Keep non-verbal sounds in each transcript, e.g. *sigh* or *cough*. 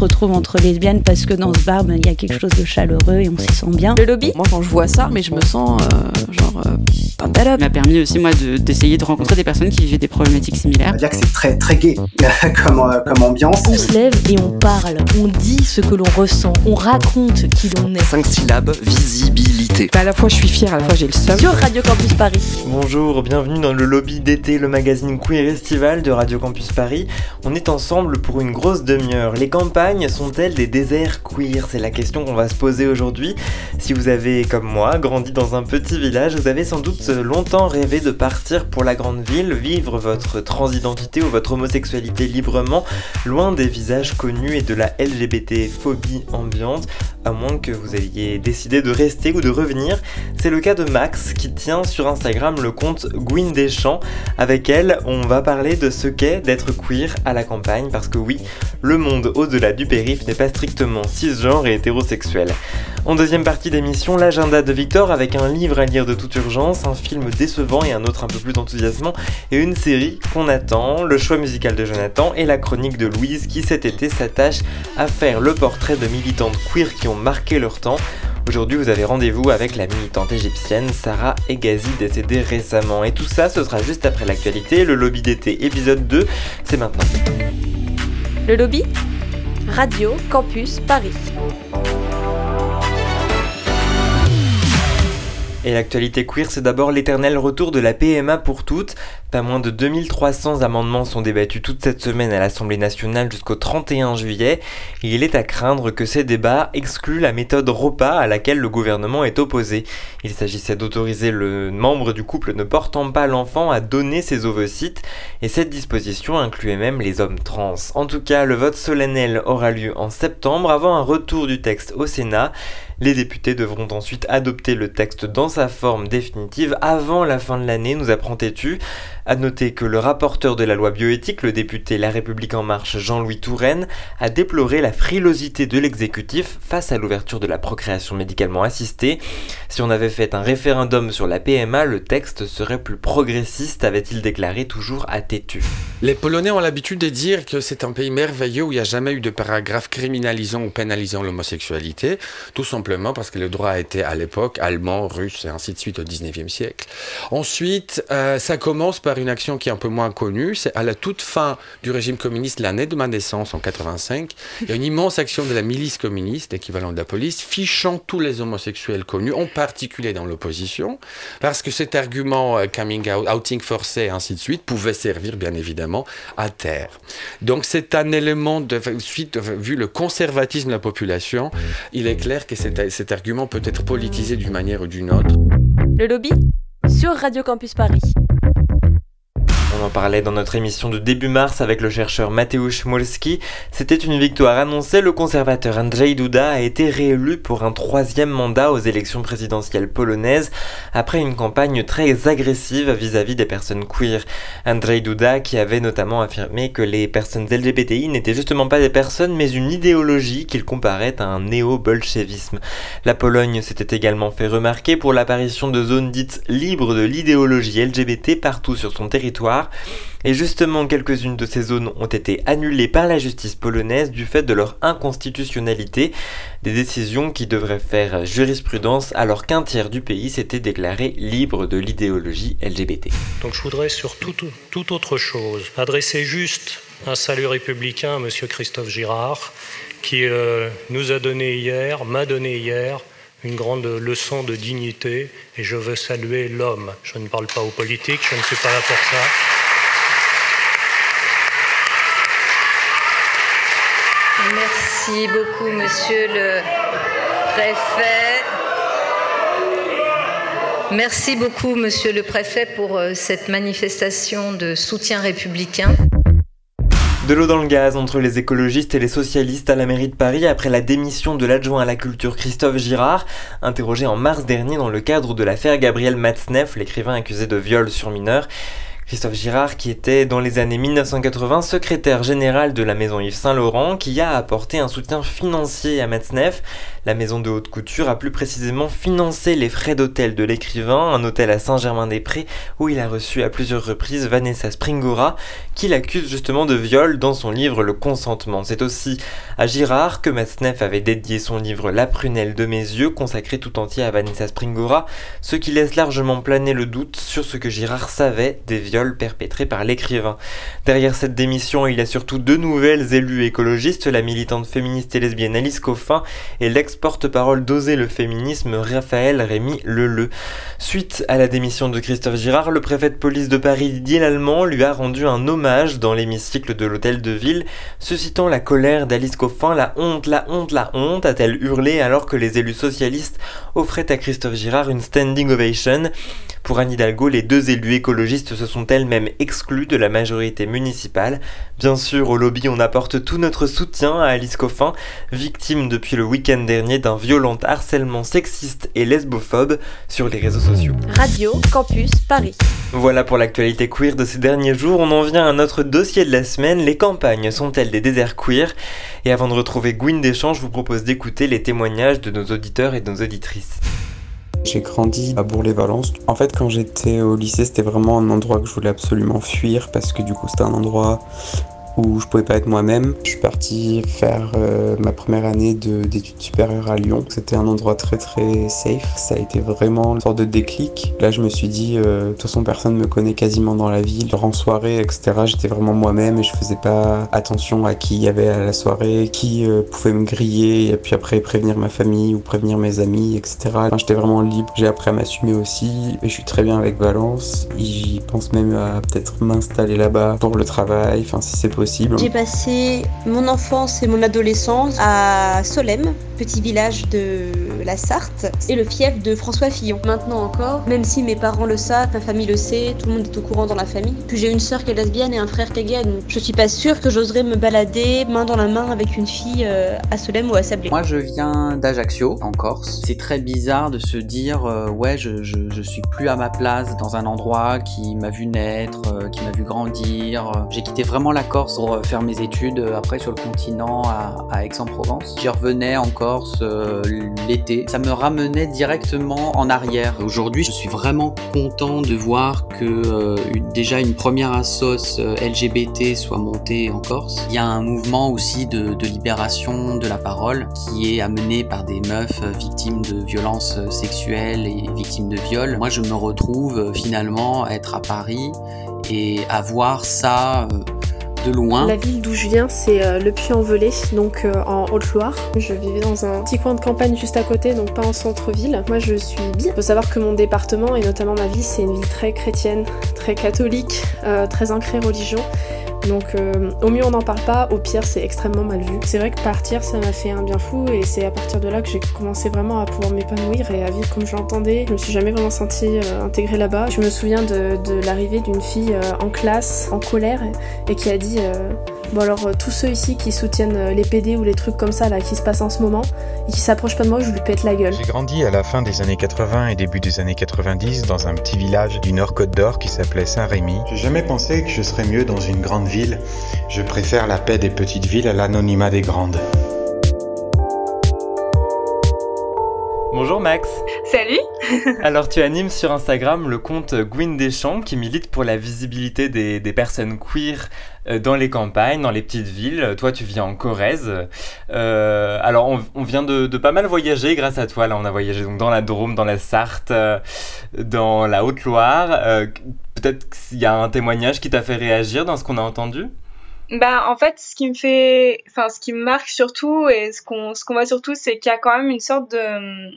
retrouve entre lesbiennes parce que dans ce bar, ben, il y a quelque chose de chaleureux et on s'y sent bien. Le lobby Moi, quand je vois ça, mais je me sens euh, genre euh, m'a permis aussi moi d'essayer de, rencontrer des personnes qui vivaient des problématiques similaires. On va dire que c'est très très gay *laughs* comme, euh, comme ambiance. On se lève et on parle, on dit ce que l'on ressent, on raconte qui l'on est. Cinq syllabes, visibilité. Bah, à la fois je suis fière, à la fois j'ai le seum. Sur Radio Campus Paris. Bonjour, bienvenue dans le lobby d'été, le magazine queer estival de Radio Campus Paris. On est ensemble pour une grosse demi-heure. Les campagnes sont-elles des déserts queer C'est la question qu'on va se poser aujourd'hui. Si vous avez, comme moi, grandi dans un petit village, vous avez sans doute longtemps rêvé de partir pour la grande ville, vivre votre transidentité ou votre homosexualité librement, loin des visages connus et de la LGBT-phobie ambiante, à moins que vous ayez décidé de rester ou de revenir. C'est le cas de Max qui tient sur Instagram le compte Gwyn Deschamps. Avec elle, on va parler de ce qu'est d'être queer à la campagne, parce que oui, le monde au-delà du périph' n'est pas strictement cisgenre et hétérosexuel. En deuxième partie d'émission, l'agenda de Victor avec un livre à lire de toute urgence, un film décevant et un autre un peu plus enthousiasmant, et une série qu'on attend, le choix musical de Jonathan et la chronique de Louise qui cet été s'attache à faire le portrait de militantes queer qui ont marqué leur temps. Aujourd'hui, vous avez rendez-vous avec la militante égyptienne Sarah Egazi décédée récemment. Et tout ça, ce sera juste après l'actualité, le lobby d'été épisode 2, c'est maintenant. Le lobby? Radio Campus Paris. Et l'actualité queer, c'est d'abord l'éternel retour de la PMA pour toutes. Pas moins de 2300 amendements sont débattus toute cette semaine à l'Assemblée nationale jusqu'au 31 juillet. Et il est à craindre que ces débats excluent la méthode repas à laquelle le gouvernement est opposé. Il s'agissait d'autoriser le membre du couple ne portant pas l'enfant à donner ses ovocytes. Et cette disposition incluait même les hommes trans. En tout cas, le vote solennel aura lieu en septembre avant un retour du texte au Sénat. Les députés devront ensuite adopter le texte dans sa forme définitive avant la fin de l'année, nous apprend tu À noter que le rapporteur de la loi bioéthique, le député La République En Marche Jean-Louis Touraine, a déploré la frilosité de l'exécutif face à l'ouverture de la procréation médicalement assistée. Si on avait fait un référendum sur la PMA, le texte serait plus progressiste, avait-il déclaré toujours à Tétu. Les Polonais ont l'habitude de dire que c'est un pays merveilleux où il n'y a jamais eu de paragraphe criminalisant ou pénalisant l'homosexualité, tout simplement parce que le droit a été à l'époque allemand, russe et ainsi de suite au 19e siècle. Ensuite, euh, ça commence par une action qui est un peu moins connue, c'est à la toute fin du régime communiste, l'année de ma naissance en 85, il y a une immense action de la milice communiste, l'équivalent de la police, fichant tous les homosexuels connus, en particulier dans l'opposition, parce que cet argument euh, coming out, outing forcé ainsi de suite pouvait servir bien évidemment à terre. Donc c'est un élément de suite, vu le conservatisme de la population, il est clair que cet argument peut être politisé d'une manière ou d'une autre. Le lobby sur Radio Campus Paris. On en parlait dans notre émission de début mars avec le chercheur Mateusz Molski. C'était une victoire annoncée. Le conservateur Andrzej Duda a été réélu pour un troisième mandat aux élections présidentielles polonaises après une campagne très agressive vis-à-vis des personnes queer. Andrzej Duda qui avait notamment affirmé que les personnes LGBTI n'étaient justement pas des personnes mais une idéologie qu'il comparait à un néo-bolchevisme. La Pologne s'était également fait remarquer pour l'apparition de zones dites libres de l'idéologie LGBT partout sur son territoire et justement, quelques-unes de ces zones ont été annulées par la justice polonaise du fait de leur inconstitutionnalité, des décisions qui devraient faire jurisprudence alors qu'un tiers du pays s'était déclaré libre de l'idéologie LGBT. Donc je voudrais sur toute, autre chose adresser juste un salut républicain à M. Christophe Girard, qui euh, nous a donné hier, m'a donné hier, une grande leçon de dignité et je veux saluer l'homme. Je ne parle pas aux politiques, je ne suis pas là pour ça. Merci beaucoup, monsieur le préfet. Merci beaucoup, monsieur le préfet, pour euh, cette manifestation de soutien républicain. De l'eau dans le gaz entre les écologistes et les socialistes à la mairie de Paris après la démission de l'adjoint à la culture Christophe Girard, interrogé en mars dernier dans le cadre de l'affaire Gabriel Matzneff, l'écrivain accusé de viol sur mineur. Christophe Girard qui était dans les années 1980 secrétaire général de la maison Yves Saint-Laurent qui a apporté un soutien financier à Metznef. La maison de haute couture a plus précisément financé les frais d'hôtel de l'écrivain, un hôtel à Saint-Germain-des-Prés où il a reçu à plusieurs reprises Vanessa Springora qui l'accuse justement de viol dans son livre Le consentement. C'est aussi à Girard que Metznef avait dédié son livre La prunelle de mes yeux consacré tout entier à Vanessa Springora, ce qui laisse largement planer le doute sur ce que Girard savait des viols perpétrés par l'écrivain. Derrière cette démission, il y a surtout deux nouvelles élues écologistes, la militante féministe et lesbienne Alice Coffin et l'ex-porte-parole d'Oser le féminisme Raphaël Rémy Leleu. Suite à la démission de Christophe Girard, le préfet de police de Paris Didier Lallemand lui a rendu un hommage dans l'hémicycle de l'hôtel de ville, suscitant la colère d'Alice Coffin, la honte, la honte, la honte, a-t-elle hurlé alors que les élus socialistes offraient à Christophe Girard une standing ovation? Pour Anne Hidalgo, les deux élus écologistes se sont elles-mêmes exclues de la majorité municipale. Bien sûr, au lobby, on apporte tout notre soutien à Alice Coffin, victime depuis le week-end dernier d'un violent harcèlement sexiste et lesbophobe sur les réseaux sociaux. Radio Campus Paris. Voilà pour l'actualité queer de ces derniers jours. On en vient à notre dossier de la semaine. Les campagnes sont-elles des déserts queer? Et avant de retrouver Gwyn Deschamps, je vous propose d'écouter les témoignages de nos auditeurs et de nos auditrices. J'ai grandi à Bourg-les-Valences. En fait, quand j'étais au lycée, c'était vraiment un endroit que je voulais absolument fuir parce que du coup, c'était un endroit où je pouvais pas être moi-même. Je suis parti faire euh, ma première année d'études supérieures à Lyon. C'était un endroit très très safe. Ça a été vraiment une sorte de déclic. Là, je me suis dit, euh, de toute façon, personne me connaît quasiment dans la ville. En soirée, etc., j'étais vraiment moi-même et je faisais pas attention à qui y avait à la soirée, qui euh, pouvait me griller et puis après prévenir ma famille ou prévenir mes amis, etc. j'étais vraiment libre. J'ai appris à m'assumer aussi et je suis très bien avec Valence. J'y pense même à peut-être m'installer là-bas pour le travail, enfin si c'est j'ai passé mon enfance et mon adolescence à Solem, petit village de la Sarthe, et le fief de François Fillon. Maintenant encore, même si mes parents le savent, ma famille le sait, tout le monde est au courant dans la famille. Puis j'ai une sœur qui est lesbienne et un frère qui est gay, donc je suis pas sûre que j'oserais me balader main dans la main avec une fille euh, à Solem ou à Sablé. Moi je viens d'Ajaccio, en Corse. C'est très bizarre de se dire, euh, ouais, je, je, suis plus à ma place dans un endroit qui m'a vu naître, euh, qui m'a vu grandir. J'ai quitté vraiment la Corse pour euh, faire mes études euh, après sur le continent à, Aix-en-Provence. J'y revenais en Corse euh, l'été. Ça me ramenait directement en arrière. Aujourd'hui, je suis vraiment content de voir que déjà une première assoce LGBT soit montée en Corse. Il y a un mouvement aussi de, libération de la parole qui est amené par des meufs victimes de violences sexuelles et victimes de viols. Moi, je me retrouve finalement à être à Paris et à voir La ville d'où je viens, c'est euh, le Puy-en-Velay, donc euh, en Haute-Loire. Je vivais dans un petit coin de campagne juste à côté, donc pas en centre-ville. Moi, je suis bi. Il faut savoir que mon département, et notamment ma ville, c'est une ville très chrétienne, très catholique, euh, très ancrée religion. Donc euh, au mieux on n'en parle pas, au pire c'est extrêmement mal vu. C'est vrai que partir ça m'a fait un bien fou et c'est à partir de là que j'ai commencé vraiment à pouvoir m'épanouir et à vivre comme je l'entendais. Je me suis jamais vraiment sentie euh, intégrée là-bas. Je me souviens de, l'arrivée d'une fille euh, en classe en colère et, qui a dit Bon alors euh, tous ceux ici qui soutiennent euh, les PD ou les trucs comme ça là qui se passent en ce moment et qui s'approchent pas de moi, je lui pète la gueule. J'ai grandi à la fin des années 80 et début des années 90 dans un petit village du Nord Côte d'Or qui s'appelait Saint-Rémy. J'ai jamais pensé que je serais mieux dans une grande ville. Je préfère la paix des petites villes à l'anonymat des grandes. Bonjour Max. Salut. *laughs* Alors tu animes sur Instagram le compte Gwyn Deschamps qui milite pour la visibilité des, des personnes queer euh, dans les campagnes, dans les petites villes. Toi, tu vis en Corrèze. Euh, alors, on, vient de, pas mal voyager grâce à toi. Là, on a voyagé donc dans la Drôme, dans la Sarthe, euh, dans la Haute-Loire. Peut-être qu'il y a un témoignage qui t'a fait réagir dans ce qu'on a entendu? Bah en fait ce qui me fait enfin ce qui me marque surtout et ce qu'on ce qu'on voit surtout c'est qu'il y a quand même une sorte de,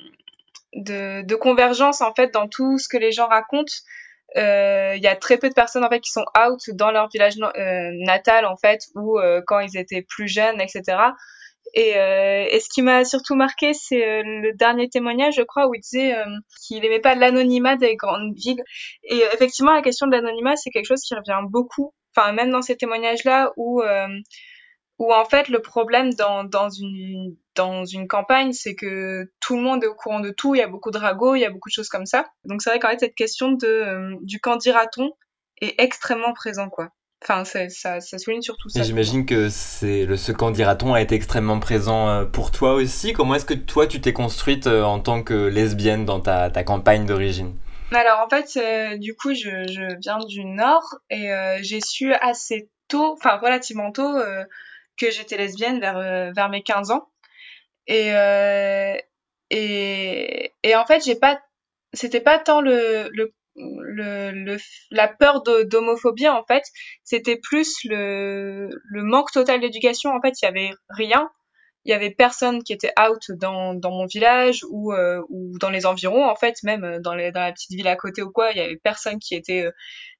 de de convergence en fait dans tout ce que les gens racontent. Euh, il y a très peu de personnes en fait qui sont out dans leur village euh, natal en fait ou euh, quand ils étaient plus jeunes etc et, et ce qui m'a surtout marqué c'est le dernier témoignage je crois où il disait qu'il aimait pas l'anonymat des grandes villes. Et effectivement la question de l'anonymat c'est quelque chose qui revient beaucoup enfin même dans ces témoignages là où où en fait le problème dans, dans une dans une campagne, c'est que tout le monde est au courant de tout, il y a beaucoup de ragots, il y a beaucoup de choses comme ça. Donc c'est vrai qu'en fait cette question de euh, du quand dira-t-on est extrêmement présent, quoi. Enfin, ça, ça, souligne surtout ça. J'imagine que c'est le ce qu'en dira-t-on a été extrêmement présent euh, pour toi aussi. Comment est-ce que toi tu t'es construite euh, en tant que lesbienne dans ta, ta campagne d'origine? Alors en fait, euh, du coup, je, viens du Nord et j'ai su assez tôt, enfin relativement tôt, que j'étais lesbienne vers, vers mes 15 ans. Et, et, en fait, j'ai pas, c'était pas tant le le, le, la peur d'homophobie en fait. C'était plus le, le manque total d'éducation. En fait il y avait rien il y avait personne qui était out dans, dans mon village ou, euh, ou dans les environs en fait même euh, dans, les, dans la petite ville à côté ou quoi il y avait personne qui était euh,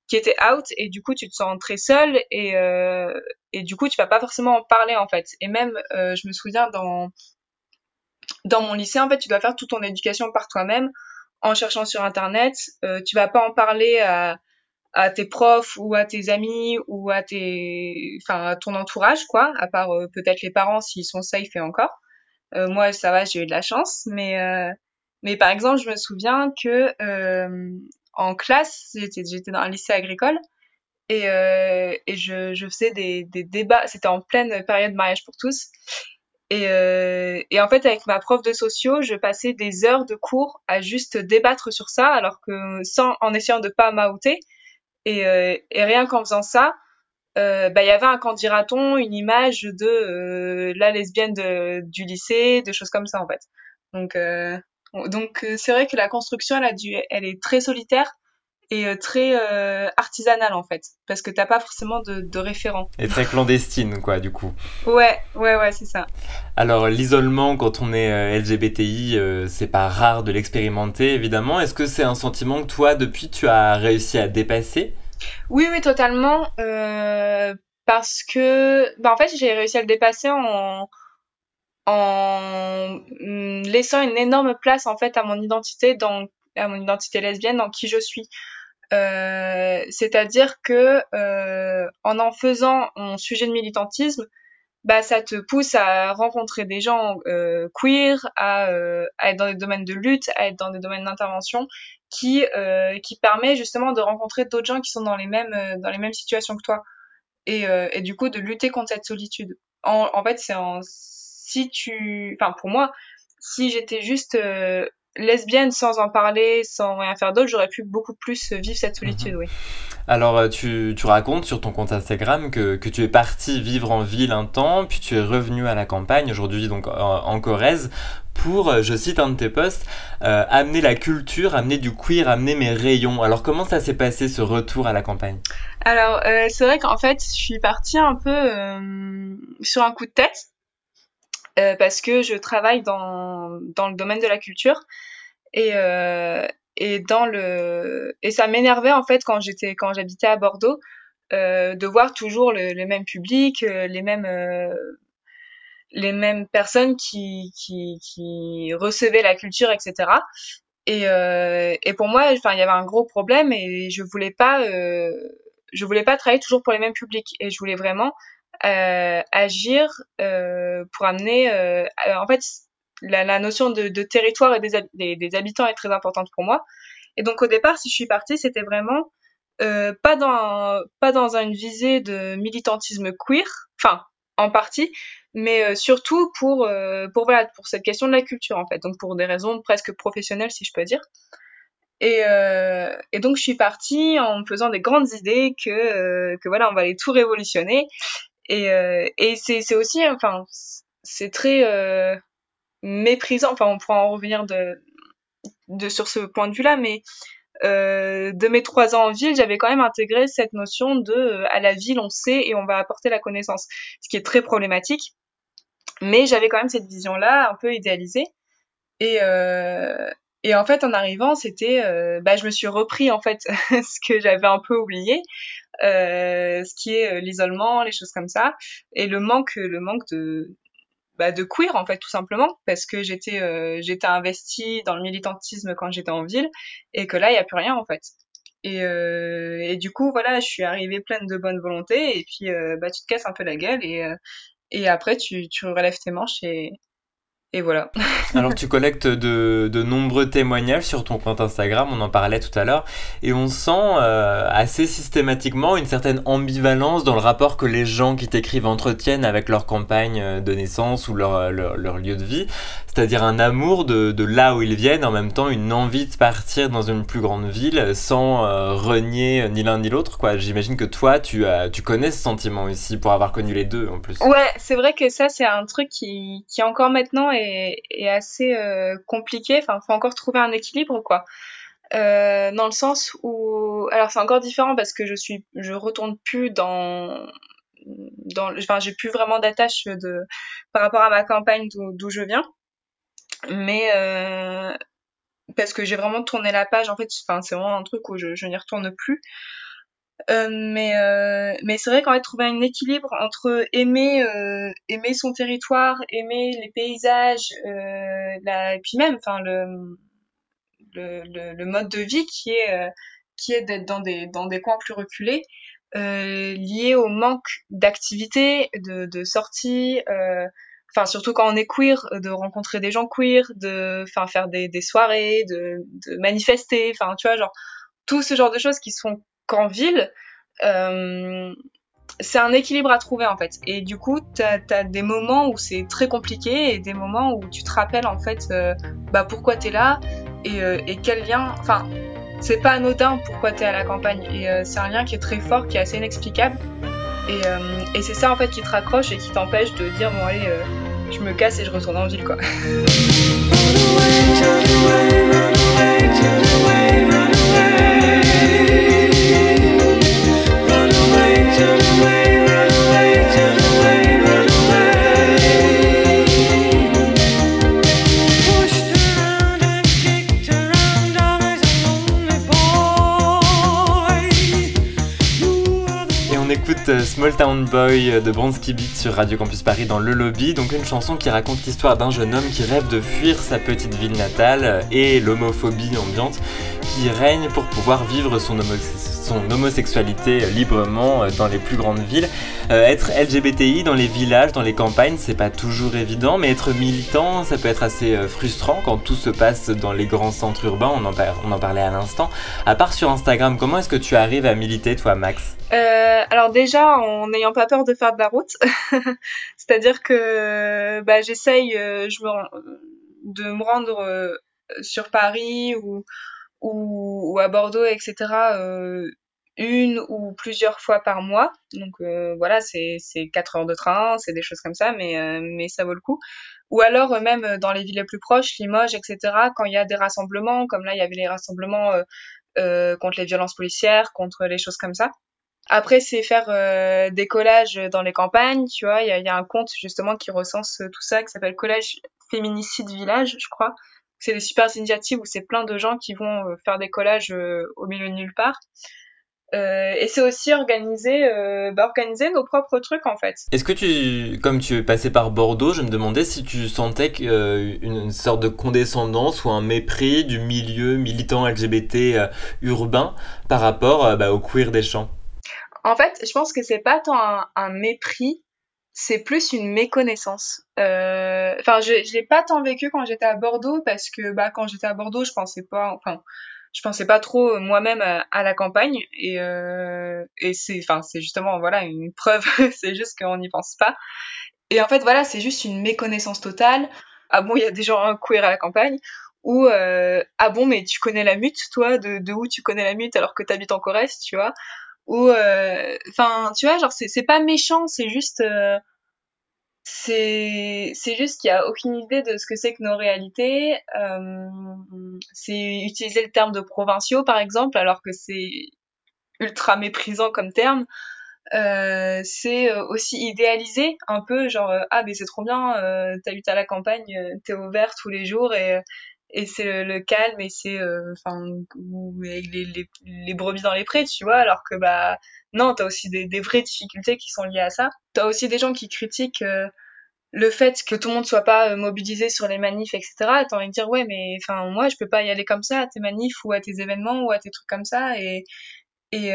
qui était out et du coup tu te sens très seul et euh, et du coup tu vas pas forcément en parler en fait et même je me souviens dans dans mon lycée en fait tu dois faire toute ton éducation par toi-même en cherchant sur internet. Euh, tu vas pas en parler à, à tes profs ou à tes amis ou à tes, enfin, à ton entourage, quoi, à part euh, peut-être les parents s'ils sont safe et encore. Euh, moi, ça va, j'ai eu de la chance, mais euh, mais par exemple, je me souviens que en classe, j'étais j'étais dans un lycée agricole et, et je, je faisais des, des débats. C'était en pleine période mariage pour tous et, euh, et, en fait, avec ma prof de sociaux, je passais des heures de cours à juste débattre sur ça, alors que sans, en essayant de pas m'outer. Et, euh, et, rien qu'en faisant ça, euh, bah, il y avait un candidaton, une image de euh, la lesbienne du lycée, de choses comme ça en fait. Donc, euh, donc c'est vrai que la construction, elle, a dû, elle est très solitaire, et euh, très euh, artisanale en fait, parce que t'as pas forcément de, de référent. Et très clandestine quoi du coup. Ouais, ouais, ouais, c'est ça. Alors l'isolement quand on est euh, LGBTI, c'est pas rare de l'expérimenter évidemment. Est-ce que c'est un sentiment que toi depuis tu as réussi à dépasser? Oui, oui, totalement. parce que, bah, en fait, j'ai réussi à le dépasser en en mm, laissant une énorme place en fait à mon identité dans à mon identité lesbienne dans qui je suis. Euh, c'est-à-dire que euh, en en faisant un sujet de militantisme, bah ça te pousse à rencontrer des gens euh, queer, à, être dans des domaines de lutte, à être dans des domaines d'intervention, qui permet justement de rencontrer d'autres gens qui sont dans les mêmes situations que toi, et, et du coup de lutter contre cette solitude. En fait, c'est en si tu, enfin pour moi, si j'étais juste lesbienne sans en parler, sans rien faire d'autre, j'aurais pu beaucoup plus vivre cette solitude, mhm. oui. Alors, euh, tu, tu, racontes sur ton compte Instagram que, que, tu es parti vivre en ville un temps, puis tu es revenu à la campagne, aujourd'hui donc en, Corrèze, pour, euh, je cite un de tes posts, euh, amener la culture, amener du queer, amener mes rayons. Alors, comment ça s'est passé ce retour à la campagne? Alors, euh, c'est vrai qu'en fait, je suis partie un peu euh, sur un coup de tête. Euh, parce que je travaille dans, dans le domaine de la culture et, euh, et dans le et ça m'énervait en fait quand j'étais quand j'habitais à Bordeaux euh, de voir toujours le, le même public, euh, les mêmes euh, les mêmes personnes qui, qui, qui recevaient la culture, etc. Et, euh, et pour moi, enfin, il y avait un gros problème et je voulais pas, euh, je voulais pas travailler toujours pour les mêmes publics et je voulais vraiment agir euh, pour amener. Euh, en fait, la, notion de, territoire et des, habitants est très importante pour moi. Et donc au départ, si je suis partie, c'était vraiment euh, pas dans pas dans une visée de militantisme queer, enfin en partie, mais euh, surtout pour euh, pour voilà pour cette question de la culture en fait, donc pour des raisons presque professionnelles si je peux dire. Et, euh, et, donc je suis partie en me faisant des grandes idées que, euh, que voilà on va aller tout révolutionner et, euh, et c'est aussi, enfin, c'est très euh, méprisant. Enfin, on pourra en revenir de, de sur ce point de vue-là, mais euh, de mes trois ans en ville, j'avais quand même intégré cette notion de à la ville on sait et on va apporter la connaissance, ce qui est très problématique. Mais j'avais quand même cette vision-là, un peu idéalisée. Et, et en fait, en arrivant, c'était, euh, bah, je me suis repris en fait *laughs* ce que j'avais un peu oublié, euh, ce qui est euh, l'isolement, les choses comme ça, et le manque, le manque de, bah, de queer en fait tout simplement, parce que j'étais, euh, j'étais investie dans le militantisme quand j'étais en ville, et que là il y a plus rien en fait. Et, euh, et du coup voilà, je suis arrivée pleine de bonne volonté, et puis bah tu te casses un peu la gueule, et et après tu tu relèves tes manches et et voilà. *laughs* Alors tu collectes de, nombreux témoignages sur ton compte Instagram, on en parlait tout à l'heure, et on sent euh, assez systématiquement une certaine ambivalence dans le rapport que les gens qui t'écrivent entretiennent avec leur campagne euh, de naissance ou leur lieu de vie, c'est-à-dire un amour de, de, là où ils viennent, en même temps une envie de partir dans une plus grande ville sans euh, renier ni l'un ni l'autre. quoi. J'imagine que toi, tu, as, tu connais ce sentiment aussi pour avoir connu les deux en plus. Ouais, c'est vrai que ça, c'est un truc qui, qui encore maintenant est est, assez euh, compliqué. Enfin, faut encore trouver un équilibre, quoi. Euh, dans le sens où, alors c'est encore différent parce que je suis, je retourne plus dans, dans, enfin, j'ai plus vraiment d'attache de par rapport à ma campagne d'où je viens, mais euh, parce que j'ai vraiment tourné la page. En fait, c'est vraiment un truc où je, n'y retourne plus. Euh, mais euh, mais c'est vrai qu'en fait trouver un équilibre entre aimer euh, aimer son territoire, aimer les paysages, la, et puis même enfin le, le, le mode de vie qui est qui est d'être dans des dans des coins plus reculés, lié au manque d'activité, de, de sorties. Enfin, surtout quand on est queer, de rencontrer des gens queer, de, enfin, faire des, des soirées, de, manifester, enfin, tu vois, genre, tout ce genre de choses qui sont qu'en ville, euh, c'est un équilibre à trouver en fait. Et du coup, tu as, des moments où c'est très compliqué et des moments où tu te rappelles en fait euh, bah, pourquoi tu es là et, euh, et, quel lien. Enfin, c'est pas anodin pourquoi tu es à la campagne. Et c'est un lien qui est très fort, qui est assez inexplicable. Et, et c'est ça en fait qui te raccroche et qui t'empêche de dire bon, allez, je me casse et je retourne en ville quoi. Small Town Boy de Bronski Beat sur Radio Campus Paris dans le lobby, donc une chanson qui raconte l'histoire d'un jeune homme qui rêve de fuir sa petite ville natale et l'homophobie ambiante qui règne pour pouvoir vivre son, son homosexualité librement dans les plus grandes villes. Euh, être LGBTI dans les villages, dans les campagnes, c'est pas toujours évident, mais être militant, ça peut être assez euh, frustrant quand tout se passe dans les grands centres urbains, on en, on en parlait à l'instant. À part sur Instagram, comment est-ce que tu arrives à militer toi Max? Euh, alors déjà, en n'ayant pas peur de faire de la route, *laughs* c'est-à-dire que bah, j'essaye je de me rendre sur Paris ou, ou, à Bordeaux, etc., une ou plusieurs fois par mois. Donc voilà, c'est 4 heures de train, c'est des choses comme ça, mais, mais ça vaut le coup. Ou alors même dans les villes les plus proches, Limoges, etc., quand il y a des rassemblements, comme là, il y avait les rassemblements contre les violences policières, contre les choses comme ça. Après, c'est faire euh, des collages dans les campagnes, tu vois. Il y a, y a, un compte justement qui recense tout ça, qui s'appelle Collège Féminicide Village, je crois. C'est des super initiatives où c'est plein de gens qui vont euh, faire des collages euh, au milieu de nulle part. Euh, et c'est aussi organiser, bah, organiser nos propres trucs en fait. Est-ce que tu, comme tu es passé par Bordeaux, je me demandais si tu sentais une, une, sorte de condescendance ou un mépris du milieu militant LGBT urbain par rapport bah, au queer des champs? En fait, je pense que c'est pas tant un, mépris, c'est plus une méconnaissance. Euh, enfin, je, je l'ai pas tant vécu quand j'étais à Bordeaux parce que bah quand j'étais à Bordeaux, je pensais pas, enfin, je pensais pas trop euh, moi-même à, la campagne et euh, et c'est, enfin, c'est justement voilà une *laughs* preuve, c'est juste qu'on n'y pense pas. Et en fait, voilà, c'est juste une méconnaissance totale. Ah bon, il y a des gens queer à la campagne ou ah bon, mais tu connais la mute, toi, de, de où tu connais la mute alors que tu habites en Corrèze, tu vois? Ou euh, enfin tu vois genre c'est pas méchant c'est juste euh, c'est c'est juste qu'il y a aucune idée de ce que c'est que nos réalités. Euh, c'est utiliser le terme de provinciaux par exemple alors que c'est ultra méprisant comme terme. Euh, c'est aussi idéaliser un peu genre ah mais c'est trop bien euh, t'habites à la campagne t'es au vert tous les jours et et c'est le, calme et c'est euh, enfin les, les, les, brebis dans les prés tu vois alors que bah non t'as aussi des, des vraies difficultés qui sont liées à ça. T'as aussi des gens qui critiquent euh, le fait que tout le monde soit pas euh, mobilisé sur les manifs etc t'as envie de dire ouais mais enfin moi je peux pas y aller comme ça à tes manifs ou à tes événements ou à tes trucs comme ça et Et,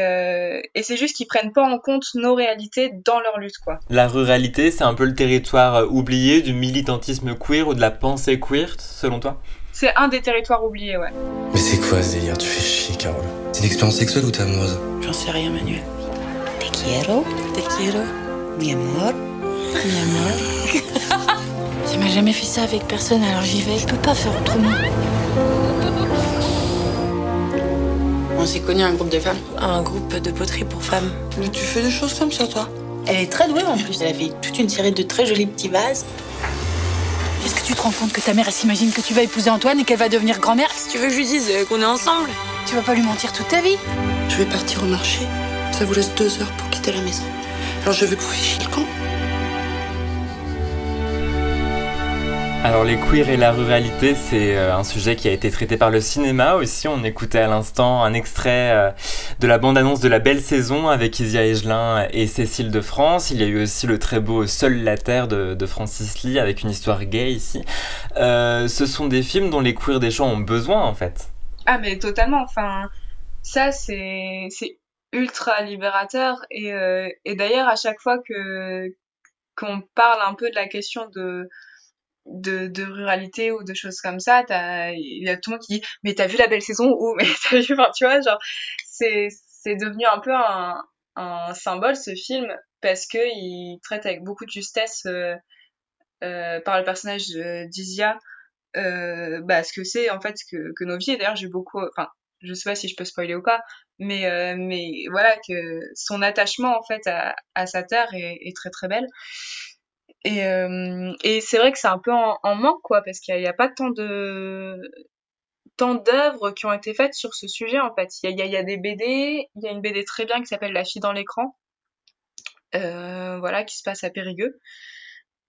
et c'est juste qu'ils prennent pas en compte nos réalités dans leur lutte, quoi. La ruralité, c'est un peu le territoire oublié du militantisme queer ou de la pensée queer, selon toi? C'est un des territoires oubliés, ouais. Mais c'est quoi ce délire? Tu fais chier, Carole. C'est une expérience sexuelle ou t'es amoureuse? J'en sais rien, Manuel. Te quiero, te quiero, mi amor, mi amor. *laughs* tu m'as jamais fait ça avec personne, alors j'y vais. Je peux pas faire autrement. On s'est connus un groupe de femmes. Un groupe de poterie pour femmes. Mais tu fais des choses comme ça, toi Elle est très douée en plus. Elle a fait toute une série de très jolis petits vases. Est-ce que tu te rends compte que ta mère, elle s'imagine que tu vas épouser Antoine et qu'elle va devenir grand-mère Si tu veux que je lui dise euh, qu'on est ensemble. Tu vas pas lui mentir toute ta vie Je vais partir au marché. Ça vous laisse deux heures pour quitter la maison. Alors je veux que vous fichiez le camp. Alors les queers et la ruralité, c'est euh, un sujet qui a été traité par le cinéma aussi. On écoutait à l'instant un extrait euh, de la bande-annonce de La Belle Saison avec Isia Egelin et Cécile de France. Il y a eu aussi le très beau Seul la Terre de, Francis Lee avec une histoire gay ici. Euh, ce sont des films dont les queers des gens ont besoin en fait. Ah mais totalement, enfin ça c'est ultra libérateur et, et d'ailleurs à chaque fois qu'on parle un peu de la question de de, de ruralité ou de choses comme ça, il y a tout le monde qui dit mais t'as vu la belle saison? Ou mais t'as vu, tu vois, genre c'est devenu un peu un, un symbole ce film parce que il traite avec beaucoup de justesse euh, euh, par le personnage d'Isia euh, bah, ce que c'est en fait que, que nos vies. D'ailleurs j'ai beaucoup, enfin je sais pas si je peux spoiler ou pas, mais euh, mais voilà que son attachement en fait à, sa terre est très très belle. Et, euh, et c'est vrai que c'est un peu en, manque, quoi, parce qu'il n'y a, pas tant de tant d'œuvres qui ont été faites sur ce sujet, en fait. Il y a, des BD, il y a une BD très bien qui s'appelle La fille dans l'écran, euh, voilà, qui se passe à Périgueux.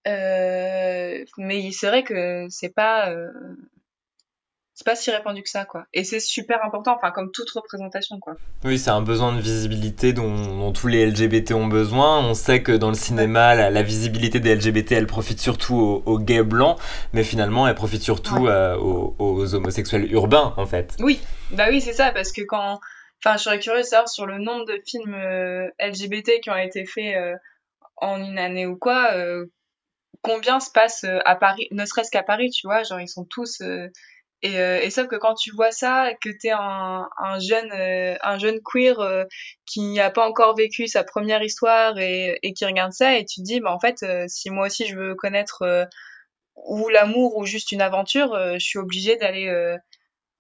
Euh, mais c'est vrai que c'est pas c'est pas si répandu que ça quoi. Et c'est super important enfin comme toute représentation quoi. Oui c'est un besoin de visibilité dont, dont, tous les LGBT ont besoin. On sait que dans le cinéma la, la visibilité des LGBT elle profite surtout aux, aux, gays blancs mais finalement elle profite surtout ouais. euh, aux, aux, homosexuels urbains en fait. Oui. Bah oui c'est ça parce que quand enfin je serais curieuse de savoir sur le nombre de films euh, LGBT qui ont été faits euh, en une année ou quoi combien se passe à Paris ne serait-ce qu'à Paris tu vois. Genre ils sont tous et, euh, sauf que quand tu vois ça, que t'es un, un jeune, euh, un jeune queer euh, qui n'a pas encore vécu sa première histoire et, et, qui regarde ça, et tu te dis, bah en fait, si moi aussi je veux connaître ou l'amour ou juste une aventure, je suis obligée d'aller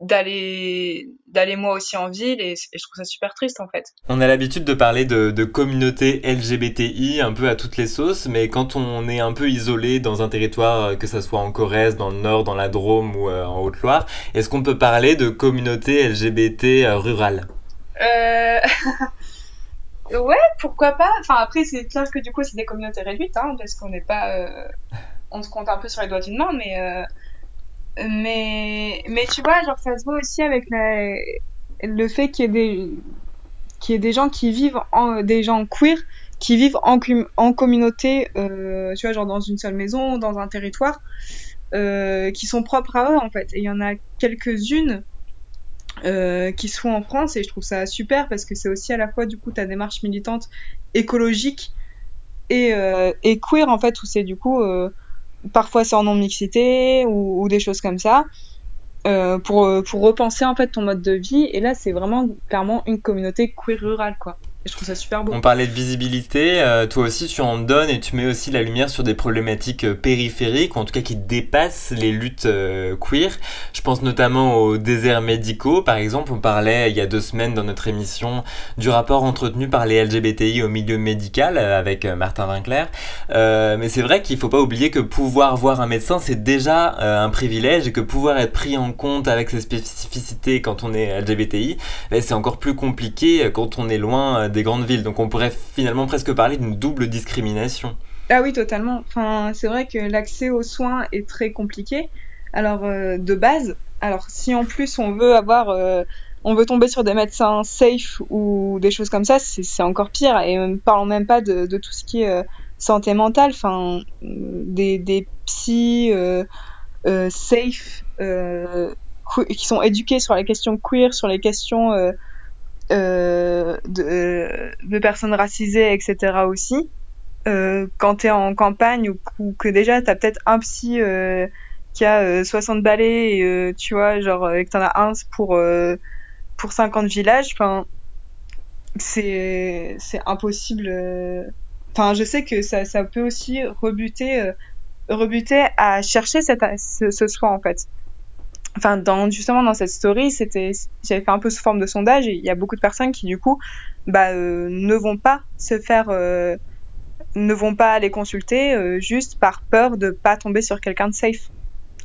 d'aller d'aller moi aussi en ville et, et, je trouve ça super triste en fait. On a l'habitude de parler de, de communauté LGBTI un peu à toutes les sauces, mais quand on est un peu isolé dans un territoire, que ça soit en Corrèze, dans le Nord, dans la Drôme ou euh, en Haute-Loire, est-ce qu'on peut parler de communauté LGBT euh, rurale? Euh... *laughs* Ouais, pourquoi pas? Enfin après c'est clair que du coup c'est des communautés réduites, hein, parce qu'on n'est pas, euh... on se compte un peu sur les doigts d'une main, mais euh, mais mais tu vois genre ça se voit aussi avec la, le fait qu'il y ait des qu'il y ait des gens qui vivent en des gens queer qui vivent en, communauté euh, tu vois genre dans une seule maison dans un territoire euh, qui sont propres à eux en fait. Et il y en a quelques-unes euh, qui sont en France et je trouve ça super parce que c'est aussi à la fois du coup ta démarche militante écologique et, euh, et queer en fait où c'est du coup euh, parfois c'est en non-mixité ou, ou, des choses comme ça, euh, pour, pour repenser en fait ton mode de vie. Et là, c'est vraiment clairement une communauté queer rurale, quoi. Et je trouve ça super beau. On parlait de visibilité, euh, toi aussi tu en donnes et tu mets aussi la lumière sur des problématiques euh, périphériques, ou en tout cas qui dépassent les luttes euh, queer. Je pense notamment aux déserts médicaux, par exemple, on parlait il y a deux semaines dans notre émission du rapport entretenu par les LGBTI au milieu médical avec Martin Winkler. mais c'est vrai qu'il faut pas oublier que pouvoir voir un médecin c'est déjà un privilège et que pouvoir être pris en compte avec ses spécificités quand on est LGBTI, c'est encore plus compliqué quand on est loin des grandes villes. Donc on pourrait finalement presque parler d'une double discrimination. Ah oui, totalement. Enfin, c'est vrai que l'accès aux soins est très compliqué. Alors euh, de base, alors si en plus on veut avoir, euh, on veut tomber sur des médecins safe ou des choses comme ça, c'est encore pire. Et ne parlons même pas de, tout ce qui est euh, santé mentale, enfin des, des psys safe qui sont éduqués sur les questions queer, sur les questions euh, de, personnes racisées, etc. aussi. Euh, quand tu es en campagne ou, que déjà tu as peut-être un psy euh, qui a 60 balais et tu vois, genre, et que t'en as un pour, pour 50 villages, enfin, c'est impossible. Enfin, je sais que ça, ça peut aussi rebuter, rebuter à chercher cette, ce, ce soi en fait enfin justement dans cette story c'était j'avais fait un peu sous forme de sondage et il y a beaucoup de personnes qui du coup bah euh, ne vont pas se faire euh, ne vont pas aller consulter euh, juste par peur de pas tomber sur quelqu'un de safe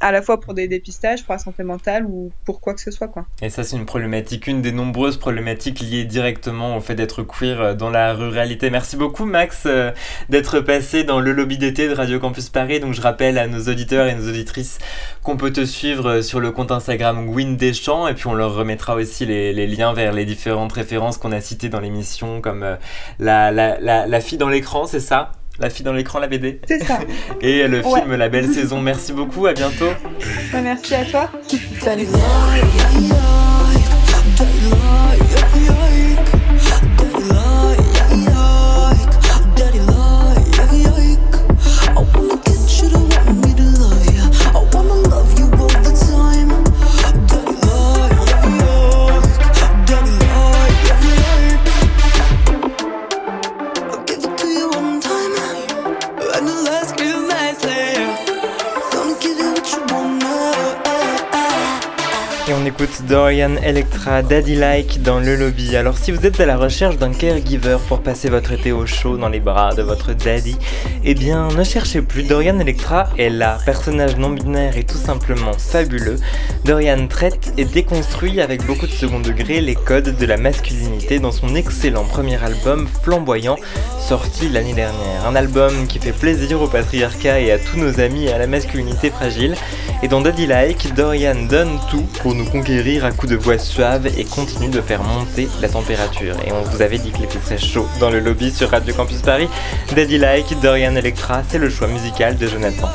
à la fois pour des dépistages, pour la santé mentale ou pour quoi que ce soit. Quoi. Et ça, c'est une problématique, une des nombreuses problématiques liées directement au fait d'être queer euh, dans la ruralité. Merci beaucoup, Max, euh, d'être passé dans le lobby d'été de Radio Campus Paris. Donc, je rappelle à nos auditeurs et nos auditrices qu'on peut te suivre euh, sur le compte Instagram Win Deschamps et puis on leur remettra aussi les, liens vers les différentes références qu'on a citées dans l'émission, comme la, la, la fille dans l'écran, c'est ça? La fille dans l'écran, la BD. C'est ça. *laughs* Et le film La Belle Saison. Merci beaucoup, à bientôt. merci à toi. Salut. Dorian Electra Daddy Like dans le lobby. Alors si vous êtes à la recherche d'un caregiver pour passer votre été au chaud dans les bras de votre daddy, eh bien ne cherchez plus, Dorian Electra est là, personnage non binaire et tout simplement fabuleux. Dorian traite et déconstruit avec beaucoup de second degré les codes de la masculinité dans son excellent premier album flamboyant sorti l'année dernière. Un album qui fait plaisir au patriarcat et à tous nos amis et à la masculinité fragile. Et dans Daddy Like, Dorian donne tout pour nous conquérir à coups de voix suave et continue de faire monter la température. Et on vous avait dit que les très chaud dans le lobby sur Radio Campus Paris. Daddy Like, Dorian Electra, c'est le choix musical de Jonathan.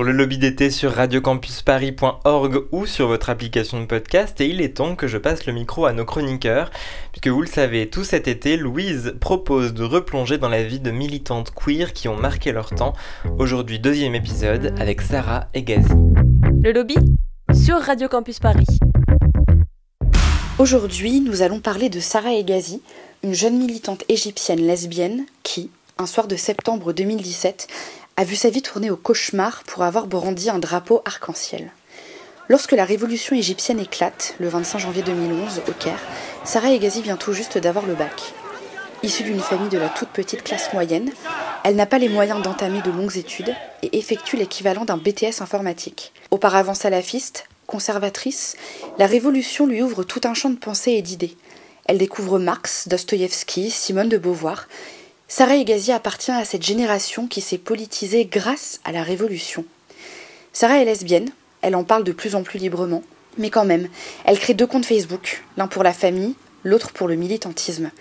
Toujours le lobby d'été sur radiocampusparis.org ou sur votre application de podcast et il est temps que je passe le micro à nos chroniqueurs puisque vous le savez, tout cet été, Louise propose de replonger dans la vie de militantes queer qui ont marqué leur temps. Aujourd'hui, deuxième épisode avec Sarah et Gazi. Le lobby sur Radio Campus Paris. Aujourd'hui, nous allons parler de Sarah Egazi, une jeune militante égyptienne lesbienne qui, un soir de septembre 2017, a vu sa vie tourner au cauchemar pour avoir brandi un drapeau arc-en-ciel. Lorsque la révolution égyptienne éclate, le 25 janvier 2011, au Caire, Sarah Egazi vient tout juste d'avoir le bac. Issue d'une famille de la toute petite classe moyenne, elle n'a pas les moyens d'entamer de longues études et effectue l'équivalent d'un BTS informatique. Auparavant salafiste, conservatrice, la révolution lui ouvre tout un champ de pensée et d'idées. Elle découvre Marx, Dostoïevski, Simone de Beauvoir Sarah Egazi appartient à cette génération qui s'est politisée grâce à la Révolution. Sarah est lesbienne, elle en parle de plus en plus librement, mais quand même, elle crée deux comptes Facebook, l'un pour la famille, l'autre pour le militantisme.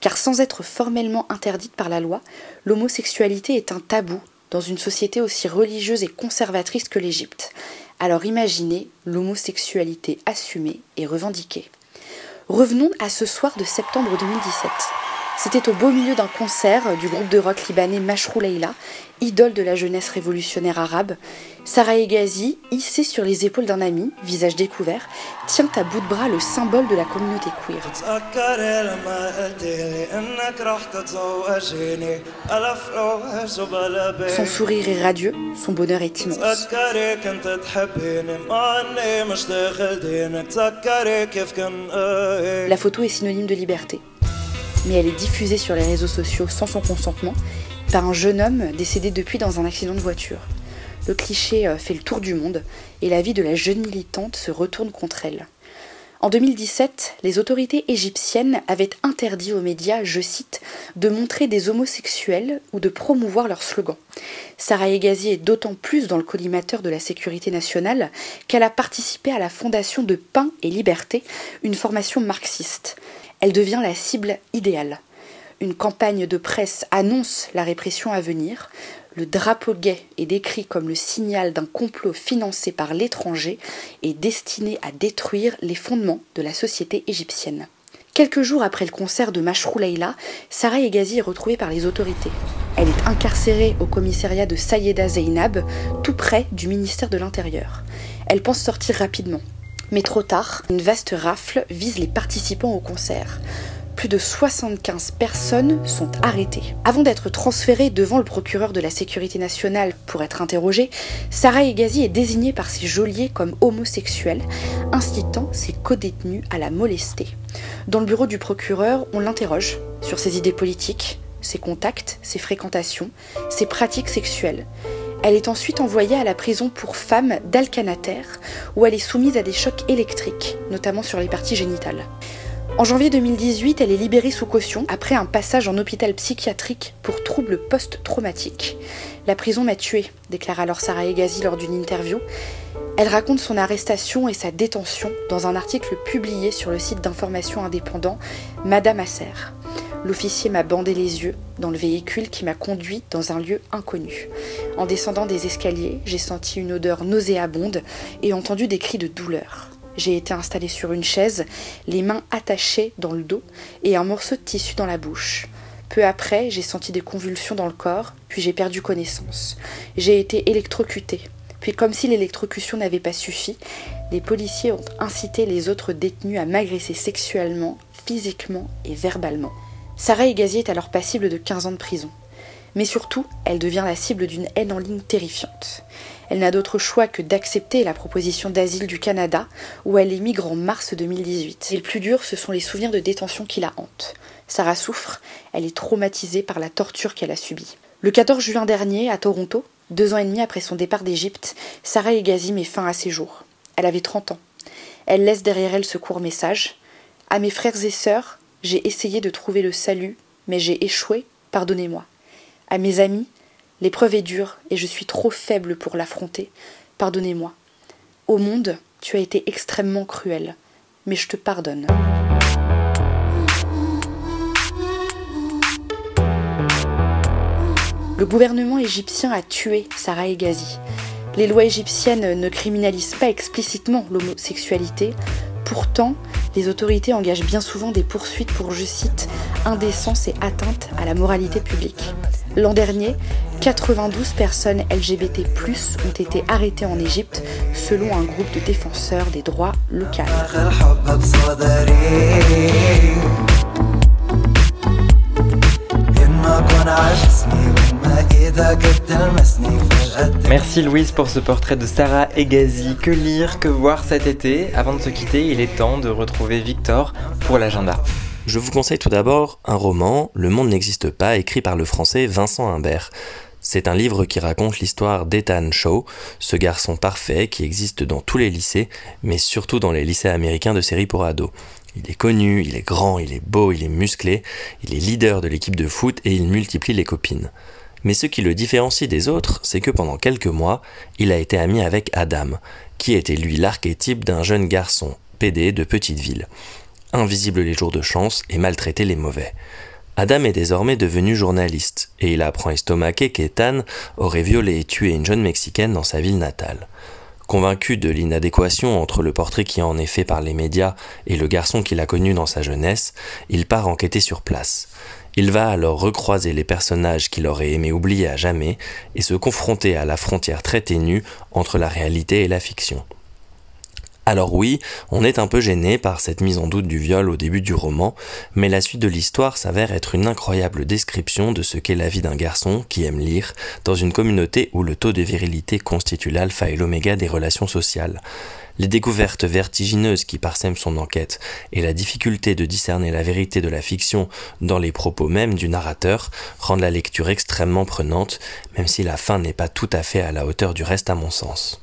Car sans être formellement interdite par la loi, l'homosexualité est un tabou dans une société aussi religieuse et conservatrice que l'Égypte. Alors imaginez l'homosexualité assumée et revendiquée. Revenons à ce soir de septembre 2017. C'était au beau milieu d'un concert du groupe de rock libanais Mashrou Leila, idole de la jeunesse révolutionnaire arabe. Sarah Egazi, hissée sur les épaules d'un ami, visage découvert, tient à bout de bras le symbole de la communauté queer. Son sourire est radieux, son bonheur est immense. La photo est synonyme de liberté mais elle est diffusée sur les réseaux sociaux sans son consentement par un jeune homme décédé depuis dans un accident de voiture. Le cliché euh, fait le tour du monde et la vie de la jeune militante se retourne contre elle. En 2017, les autorités égyptiennes avaient interdit aux médias, je cite, de montrer des homosexuels ou de promouvoir leurs slogans. Sarah Egazi est d'autant plus dans le collimateur de la sécurité nationale qu'elle a participé à la fondation de Pain et Liberté, une formation marxiste elle devient la cible idéale. Une campagne de presse annonce la répression à venir. Le drapeau gay est décrit comme le signal d'un complot financé par l'étranger et destiné à détruire les fondements de la société égyptienne. Quelques jours après le concert de Mashrou Leila, Sarah Egazi est retrouvée par les autorités. Elle est incarcérée au commissariat de Sayeda Zeynab, tout près du ministère de l'Intérieur. Elle pense sortir rapidement. Mais trop tard, une vaste rafle vise les participants au concert. Plus de 75 personnes sont arrêtées. Avant d'être transférée devant le procureur de la sécurité nationale pour être interrogée, Sarah Egazi est désignée par ses geôliers comme homosexuelle, incitant ses codétenus à la molester. Dans le bureau du procureur, on l'interroge sur ses idées politiques, ses contacts, ses fréquentations, ses pratiques sexuelles. Elle est ensuite envoyée à la prison pour femmes d'Alcanater, où elle est soumise à des chocs électriques, notamment sur les parties génitales. En janvier 2018, elle est libérée sous caution après un passage en hôpital psychiatrique pour troubles post-traumatiques. La prison m'a tuée, déclare alors Sarah Egazi lors d'une interview. Elle raconte son arrestation et sa détention dans un article publié sur le site d'information indépendant Madame Asser. L'officier m'a bandé les yeux dans le véhicule qui m'a conduit dans un lieu inconnu. En descendant des escaliers, j'ai senti une odeur nauséabonde et entendu des cris de douleur. J'ai été installée sur une chaise, les mains attachées dans le dos et un morceau de tissu dans la bouche. Peu après, j'ai senti des convulsions dans le corps, puis j'ai perdu connaissance. J'ai été électrocutée. Puis, comme si l'électrocution n'avait pas suffi, les policiers ont incité les autres détenus à m'agresser sexuellement, physiquement et verbalement. Sarah Egazi est alors passible de 15 ans de prison. Mais surtout, elle devient la cible d'une haine en ligne terrifiante. Elle n'a d'autre choix que d'accepter la proposition d'asile du Canada, où elle émigre en mars 2018. Et le plus dur, ce sont les souvenirs de détention qui la hantent. Sarah souffre, elle est traumatisée par la torture qu'elle a subie. Le 14 juin dernier, à Toronto, deux ans et demi après son départ d'Égypte, Sarah Egazi met fin à ses jours. Elle avait 30 ans. Elle laisse derrière elle ce court message. À mes frères et sœurs, j'ai essayé de trouver le salut, mais j'ai échoué, pardonnez-moi. À mes amis, l'épreuve est dure et je suis trop faible pour l'affronter, pardonnez-moi. Au monde, tu as été extrêmement cruel, mais je te pardonne. Le gouvernement égyptien a tué Sarah Egazi. Les lois égyptiennes ne criminalisent pas explicitement l'homosexualité, pourtant, les autorités engagent bien souvent des poursuites pour, je cite, indécence et atteinte à la moralité publique. L'an dernier, 92 personnes LGBT+ ont été arrêtées en Égypte selon un groupe de défenseurs des droits locaux. Merci Louise pour ce portrait de Sarah Egazi. Que lire, que voir cet été Avant de se quitter, il est temps de retrouver Victor pour l'agenda. Je vous conseille tout d'abord un roman, Le monde n'existe pas, écrit par le français Vincent Humbert. C'est un livre qui raconte l'histoire d'Ethan Shaw, ce garçon parfait qui existe dans tous les lycées, mais surtout dans les lycées américains de série pour ados. Il est connu, il est grand, il est beau, il est musclé, il est leader de l'équipe de foot et il multiplie les copines. Mais ce qui le différencie des autres, c'est que pendant quelques mois, il a été ami avec Adam, qui était lui l'archétype d'un jeune garçon, PD de petite ville, invisible les jours de chance et maltraité les mauvais. Adam est désormais devenu journaliste, et il apprend estomaqué qu'Ethan aurait violé et tué une jeune Mexicaine dans sa ville natale. Convaincu de l'inadéquation entre le portrait qui en est fait par les médias et le garçon qu'il a connu dans sa jeunesse, il part enquêter sur place. Il va alors recroiser les personnages qu'il aurait aimé oublier à jamais et se confronter à la frontière très ténue entre la réalité et la fiction. Alors oui, on est un peu gêné par cette mise en doute du viol au début du roman, mais la suite de l'histoire s'avère être une incroyable description de ce qu'est la vie d'un garçon qui aime lire, dans une communauté où le taux de virilité constitue l'alpha et l'oméga des relations sociales. Les découvertes vertigineuses qui parsèment son enquête et la difficulté de discerner la vérité de la fiction dans les propos même du narrateur rendent la lecture extrêmement prenante, même si la fin n'est pas tout à fait à la hauteur du reste à mon sens.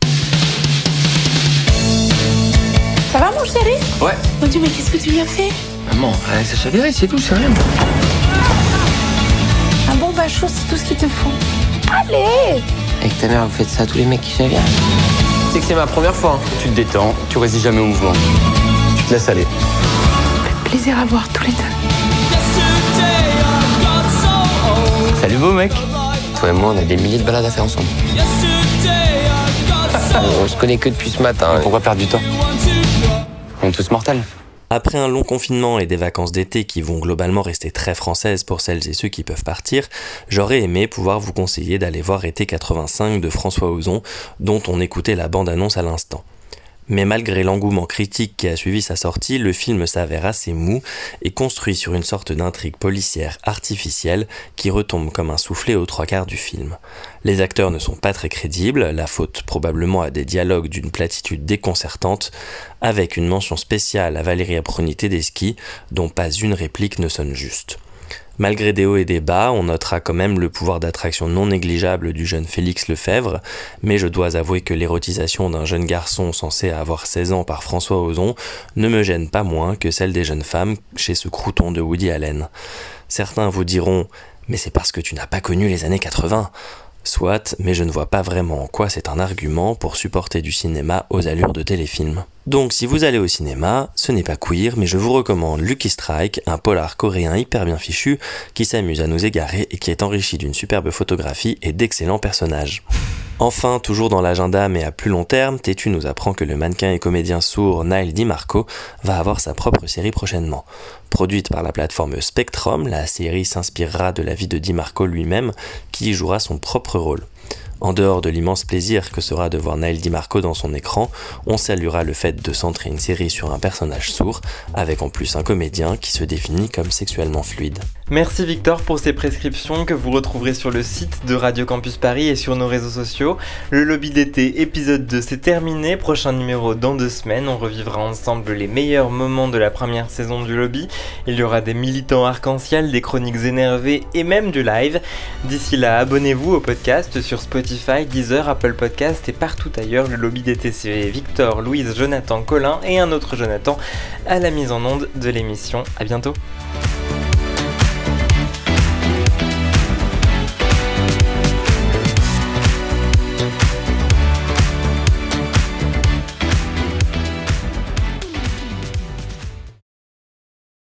Ça va mon chéri Ouais. Mon Dieu, mais qu'est-ce que tu lui as fait Maman, elle s'est chavirée, c'est tout, c'est rien. Un bon bain chaud, c'est tout ce qu'il te faut. Allez Avec ta mère, vous faites ça à tous les mecs qui chavirent C'est que c'est ma première fois. hein. Tu te détends, tu résistes jamais au mouvement. Tu te laisses aller. Plaisir à voir tous les deux. Salut beau mec Toi et moi, on a des milliers de balades à faire ensemble. on se connaît que depuis ce matin. Pourquoi perdre du temps? Tous mortels. Après un long confinement et des vacances d'été qui vont globalement rester très françaises pour celles et ceux qui peuvent partir, j'aurais aimé pouvoir vous conseiller d'aller voir Été 85 de François Ozon, dont on écoutait la bande-annonce à l'instant. Mais malgré l'engouement critique qui a suivi sa sortie, le film s'avère assez mou et construit sur une sorte d'intrigue policière artificielle qui retombe comme un soufflet aux trois quarts du film. Les acteurs ne sont pas très crédibles, la faute probablement à des dialogues d'une platitude déconcertante, avec une mention spéciale à Valérie Aproni Tedeschi, dont pas une réplique ne sonne juste. Malgré des hauts et des bas, on notera quand même le pouvoir d'attraction non négligeable du jeune Félix Lefebvre, mais je dois avouer que l'érotisation d'un jeune garçon censé avoir 16 ans par François Ozon ne me gêne pas moins que celle des jeunes femmes chez ce crouton de Woody Allen. Certains vous diront Mais c'est parce que tu n'as pas connu les années 80 Soit, mais je ne vois pas vraiment en quoi c'est un argument pour supporter du cinéma aux allures de téléfilm. Donc si vous allez au cinéma, ce n'est pas queer, mais je vous recommande Lucky Strike, un polar coréen hyper bien fichu qui s'amuse à nous égarer et qui est enrichi d'une superbe photographie et d'excellents personnages. Enfin, toujours dans l'agenda mais à plus long terme, Tétu nous apprend que le mannequin et comédien sourd Nile DiMarco va avoir sa propre série prochainement. Produite par la plateforme Spectrum, la série s'inspirera de la vie de DiMarco lui-même, qui y jouera son propre rôle. En dehors de l'immense plaisir que sera de voir Naël DiMarco dans son écran, on saluera le fait de centrer une série sur un personnage sourd, avec en plus un comédien qui se définit comme sexuellement fluide. Merci Victor pour ces prescriptions que vous retrouverez sur le site de Radio Campus Paris et sur nos réseaux sociaux. Le lobby d'été épisode 2 c'est terminé, prochain numéro dans deux semaines, on revivra ensemble les meilleurs moments de la première saison du lobby. Il y aura des militants arc-en-ciel, des chroniques énervées et même du live. D'ici là, abonnez-vous au podcast sur Spotify, Deezer, Apple Podcast et partout ailleurs. Le lobby d'été c'est Victor, Louise, Jonathan, Colin et un autre Jonathan à la mise en onde de l'émission. À bientôt.